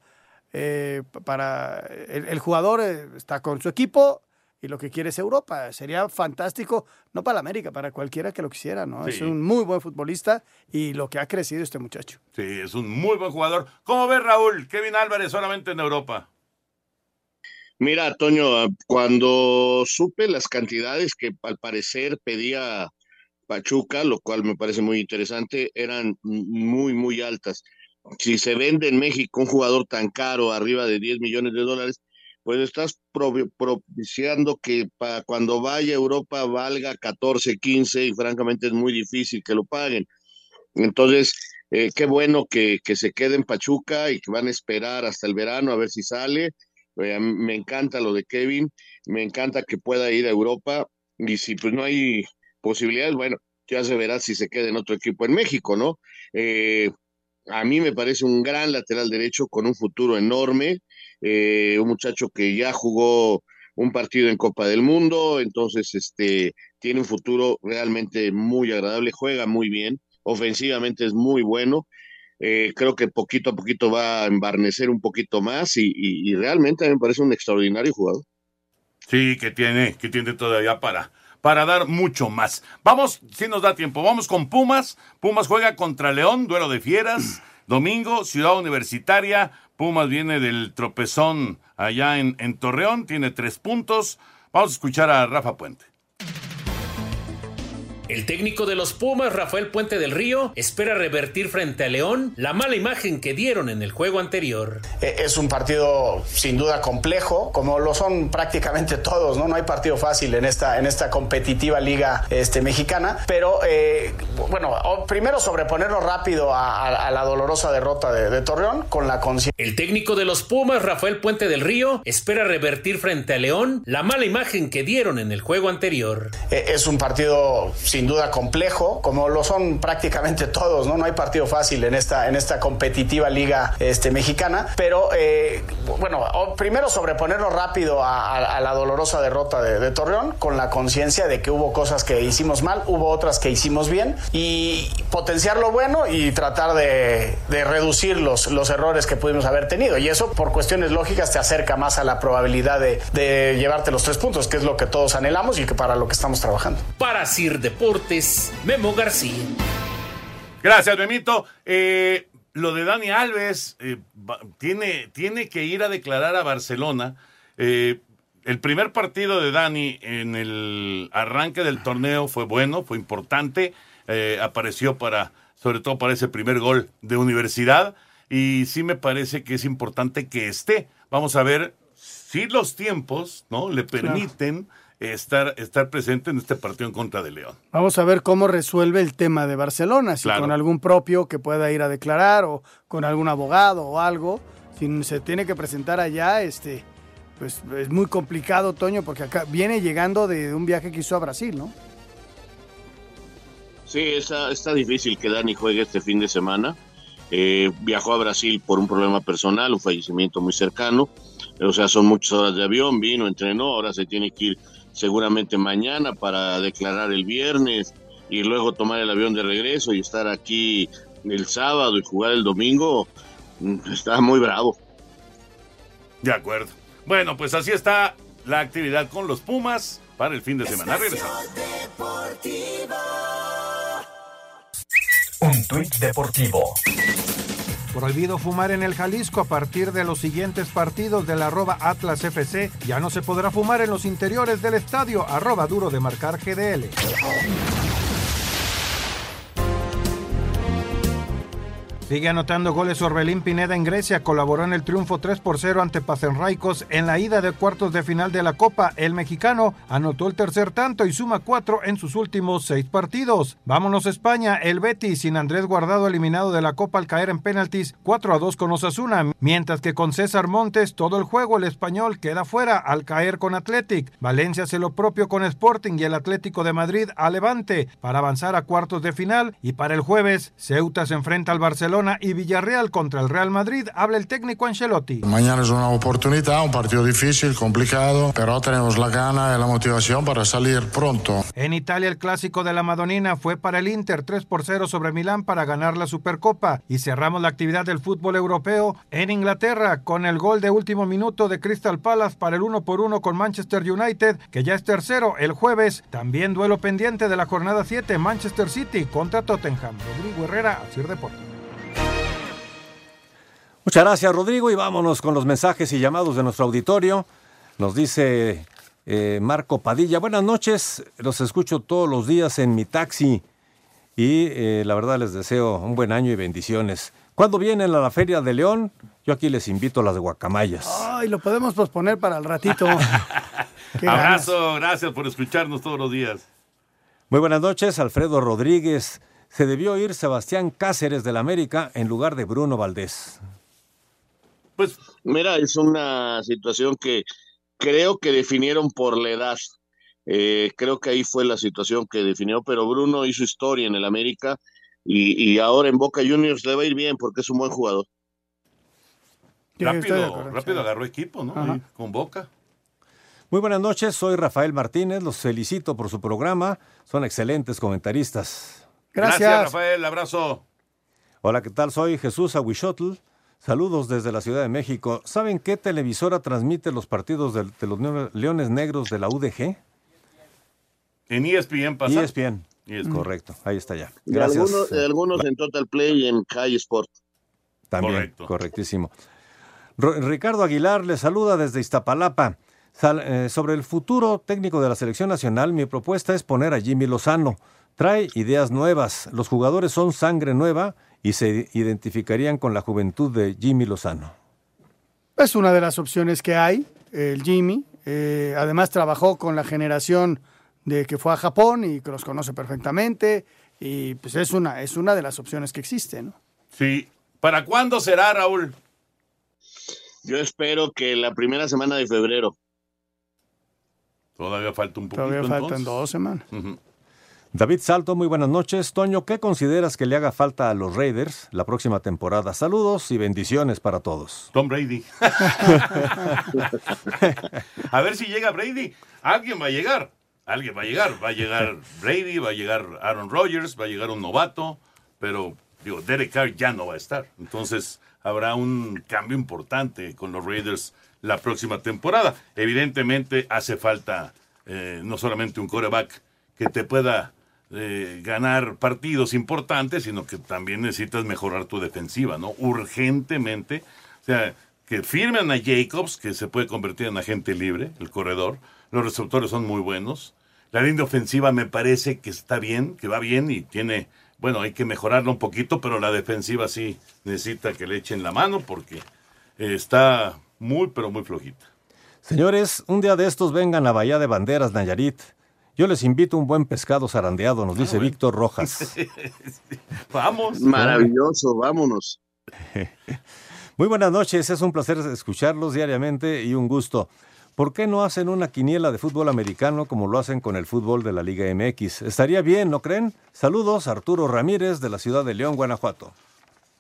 eh, para el, el jugador eh, está con su equipo y lo que quiere es Europa. Sería fantástico, no para la América, para cualquiera que lo quisiera, ¿no? Es un muy buen futbolista y lo que ha crecido este muchacho. Sí, es un muy buen jugador. ¿Cómo ves, Raúl? Kevin Álvarez solamente en Europa. Mira, Toño, cuando supe las cantidades que al parecer pedía Pachuca, lo cual me parece muy interesante, eran muy, muy altas. Si se vende en México un jugador tan caro, arriba de 10 millones de dólares, pues estás propiciando que para cuando vaya a Europa valga 14, 15 y francamente es muy difícil que lo paguen. Entonces, eh, qué bueno que, que se quede en Pachuca y que van a esperar hasta el verano a ver si sale. Eh, me encanta lo de Kevin, me encanta que pueda ir a Europa y si pues no hay posibilidades, bueno, ya se verá si se queda en otro equipo en México, ¿no? Eh, a mí me parece un gran lateral derecho con un futuro enorme, eh, un muchacho que ya jugó un partido en Copa del Mundo, entonces este tiene un futuro realmente muy agradable, juega muy bien, ofensivamente es muy bueno. eh, creo que poquito a poquito va a embarnecer un poquito más y, y, realmente me parece un extraordinario jugador. Sí, que tiene, que tiene todavía para, para dar mucho más. Vamos, si nos da tiempo, vamos con Pumas. Pumas juega contra León, duelo de fieras. Domingo, Ciudad Universitaria. Pumas viene del tropezón allá en, en Torreón, tiene tres puntos. Vamos a escuchar a Rafa Puente. El técnico de los Pumas, Rafael Puente del Río, espera revertir frente a León la mala imagen que dieron en el juego anterior. Eh, es un partido sin duda complejo, como lo son prácticamente todos, ¿no? No hay partido fácil en esta, en esta competitiva liga este, mexicana, pero eh, bueno, primero sobreponernos rápido a, la dolorosa derrota de, Torreón con la conciencia. El técnico de los Pumas, Rafael Puente del Río, espera revertir frente a León la mala imagen que dieron en el juego anterior. Eh, es un partido sin duda complejo, como lo son prácticamente todos, ¿no? No hay partido fácil en esta, en esta competitiva liga este, mexicana, pero eh, bueno, primero sobreponernos rápido a, la dolorosa derrota de, Torreón, con la conciencia de que hubo cosas que hicimos mal, hubo otras que hicimos bien, y potenciar lo bueno y tratar de, reducir los, los errores que pudimos haber tenido. Y eso, por cuestiones lógicas, te acerca más a la probabilidad de, de llevarte los tres puntos, que es lo que todos anhelamos y que para lo que estamos trabajando. Para Sir Deportes, Memo García. Gracias, Memito. Eh, lo de Dani Alves eh, tiene, tiene que ir a declarar a Barcelona. Eh, el primer partido de Dani en el arranque del torneo fue bueno, fue importante. apareció para, sobre todo para ese primer gol de universidad. Y sí me parece que es importante que esté. Vamos a ver si los tiempos no le permiten estar, estar presente en este partido en contra de León. Vamos a ver cómo resuelve el tema de Barcelona, si con algún propio que pueda ir a declarar o con algún abogado o algo. Si se tiene que presentar allá, este, pues es muy complicado, Toño, porque acá viene llegando de un viaje que hizo a Brasil, ¿no? Sí, está, está difícil que Dani juegue este fin de semana. Eh, viajó a Brasil por un problema personal, un fallecimiento muy cercano. O sea, son muchas horas de avión, vino, entrenó, ahora se tiene que ir seguramente mañana para declarar el viernes y luego tomar el avión de regreso y estar aquí el sábado y jugar el domingo, mm, está muy bravo. De acuerdo. Bueno, pues así está la actividad con los Pumas para el fin de semana. Regresamos. Un tuit deportivo. Prohibido fumar en el Jalisco a partir de los siguientes partidos del arroba Atlas FC. Ya no se podrá fumar en los interiores del estadio arroba duro de marcar GDL. Sigue anotando goles Orbelín Pineda en Grecia, colaboró en el triunfo 3 por 0 ante Pacenraicos en la ida de cuartos de final de la Copa. El mexicano anotó el tercer tanto y suma cuatro en sus últimos seis partidos. Vámonos a España, el Betis sin Andrés Guardado eliminado de la Copa al caer en penaltis 4 a 2 con Osasuna, mientras que con César Montes todo el juego el español queda fuera al caer con Athletic. Valencia hace lo propio con Sporting y el Atlético de Madrid a Levante para avanzar a cuartos de final y para el jueves Ceuta se enfrenta al Barcelona y Villarreal contra el Real Madrid, habla el técnico Ancelotti. Mañana es una oportunidad, un partido difícil, complicado, pero tenemos la gana y la motivación para salir pronto. En Italia el clásico de la Madonina fue para el Inter 3 por 0 sobre Milán para ganar la Supercopa y cerramos la actividad del fútbol europeo en Inglaterra con el gol de último minuto de Crystal Palace para el 1 por 1 con Manchester United que ya es tercero el jueves. También duelo pendiente de la jornada 7 Manchester City contra Tottenham. Rodrigo Herrera, Sir Deportes. Muchas gracias, Rodrigo, y vámonos con los mensajes y llamados de nuestro auditorio. Nos dice eh, Marco Padilla, buenas noches, los escucho todos los días en mi taxi y eh, la verdad les deseo un buen año y bendiciones. ¿Cuándo vienen a la Feria de León? Yo aquí les invito a las de Guacamayas. Ay, lo podemos posponer para el ratito. Abrazo, gracias por escucharnos todos los días. Muy buenas noches, Alfredo Rodríguez. Se debió ir Sebastián Cáceres del América en lugar de Bruno Valdés. Pues mira, es una situación que creo que definieron por la edad. Eh, creo que ahí fue la situación que definió, pero Bruno hizo historia en el América y, ahora en Boca Juniors le va a ir bien porque es un buen jugador. Rápido, rápido agarró equipo, ¿no? con Boca. Muy buenas noches, soy Rafael Martínez, los felicito por su programa, son excelentes comentaristas. Gracias, Gracias Rafael, abrazo. Hola, ¿qué tal? Soy Jesús Aguishotl. Saludos desde la Ciudad de México. ¿Saben qué televisora transmite los partidos de, los Leones Negros de la UDG? En ESPN pasa. ESPN. es Correcto, ahí está ya. Gracias. algunos, en Total Play y en Calle Sport. También, Correcto. correctísimo. Ricardo Aguilar le saluda desde Iztapalapa. Eh, sobre el futuro técnico de la selección nacional, mi propuesta es poner a Jimmy Lozano. Trae ideas nuevas. Los jugadores son sangre nueva y se identificarían con la juventud de Jimmy Lozano. Es una de las opciones que hay, el Jimmy. Eh, además trabajó con la generación de que fue a Japón y que los conoce perfectamente. Y pues es una, es una de las opciones que existen. Sí. ¿Para cuándo será, Raúl? Yo espero que la primera semana de febrero. Todavía falta un poquito. Todavía faltan dos semanas. David Salto, muy buenas noches. Toño, ¿qué consideras que le haga falta a los Raiders la próxima temporada? Saludos y bendiciones para todos. Tom Brady. a ver si llega Brady. Alguien va a llegar. Alguien va a llegar. Va a llegar Brady, va a llegar Aaron Rodgers, va a llegar un novato. Pero, digo, Derek Carr ya no va a estar. Entonces, habrá un cambio importante con los Raiders la próxima temporada. Evidentemente, hace falta eh, no solamente un coreback que te pueda ganar partidos importantes, sino que también necesitas mejorar tu defensiva, ¿no? Urgentemente. O sea, que firmen a Jacobs, que se puede convertir en agente libre, el corredor. Los receptores son muy buenos. La línea ofensiva me parece que está bien, que va bien y tiene, bueno, hay que mejorarlo un poquito, pero la defensiva sí necesita que le echen la mano porque eh, está muy, pero muy flojita. Señores, un día de estos vengan a Bahía de Banderas, Nayarit. Yo les invito un buen pescado zarandeado, nos dice ah, Víctor Rojas. Vamos. Maravilloso, vámonos. Muy buenas noches, es un placer escucharlos diariamente y un gusto. ¿Por qué no hacen una quiniela de fútbol americano como lo hacen con el fútbol de la Liga MX? Estaría bien, ¿no creen? Saludos, Arturo Ramírez de la ciudad de León, Guanajuato.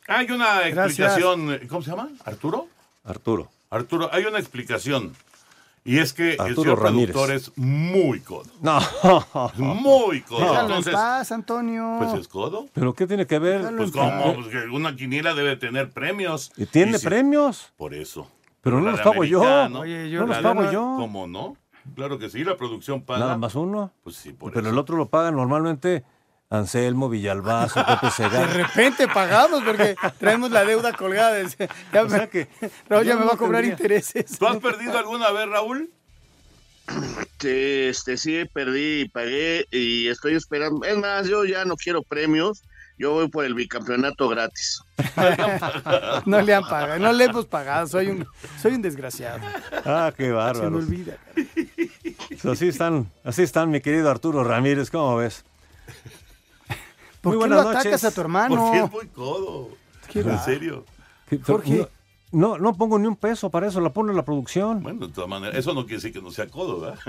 Hay una explicación, ¿cómo se llama? ¿Arturo? Arturo. Arturo, hay una explicación. Y es que el señor productor es muy codo. No. Muy codo. No. paz, Antonio. Pues es codo. ¿Pero qué tiene que ver? Pues como pues una quiniela debe tener premios. ¿Y tiene premios? Por eso. Pero no los pago yo. Oye, yo no los pago yo. ¿Cómo no? Claro que sí, la producción paga. Nada más uno. Pues sí, por Pero el otro lo paga normalmente Anselmo, Villalbazo, Pepe Segar. De repente pagamos porque traemos la deuda colgada. Ya, me, que Raúl ya me va a cobrar intereses. ¿Tú has perdido alguna vez, Raúl? Este, sí, perdí y pagué y estoy esperando. Es más, yo ya no quiero premios. Yo voy por el bicampeonato gratis. no le han pagado, no le hemos pagado. Soy un, soy un desgraciado. Ah, qué bárbaro. Se me olvida. Así están, así están, mi querido Arturo Ramírez. ¿Cómo ves? ¿Por qué no atacas a tu hermano? Porque es muy codo. ¿En serio? Jorge. No, no pongo ni un peso para eso, la pone la producción. Bueno, de todas maneras, eso no quiere decir que no sea codo, ¿verdad?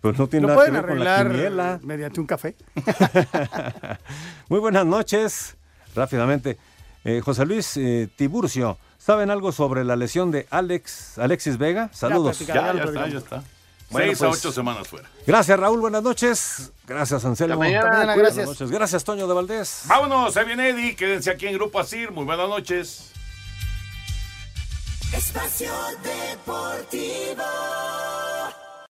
pues no tiene nada que ver con la quiniela. mediante un café. Muy buenas noches. Rápidamente, eh, José Luis eh, Tiburcio, ¿saben algo sobre la lesión de Alex, Alexis Vega? Saludos. Ya, ya, ya está, ya está. Seis a pues, ocho semanas fuera. Gracias, Raúl. Buenas noches. Gracias, Anselmo. Mañana, gracias. Noches. Gracias, Toño de Valdés. Vámonos, ahí viene Eddie. Quédense aquí en Grupo Asir. Muy buenas noches. Espacio Deportivo.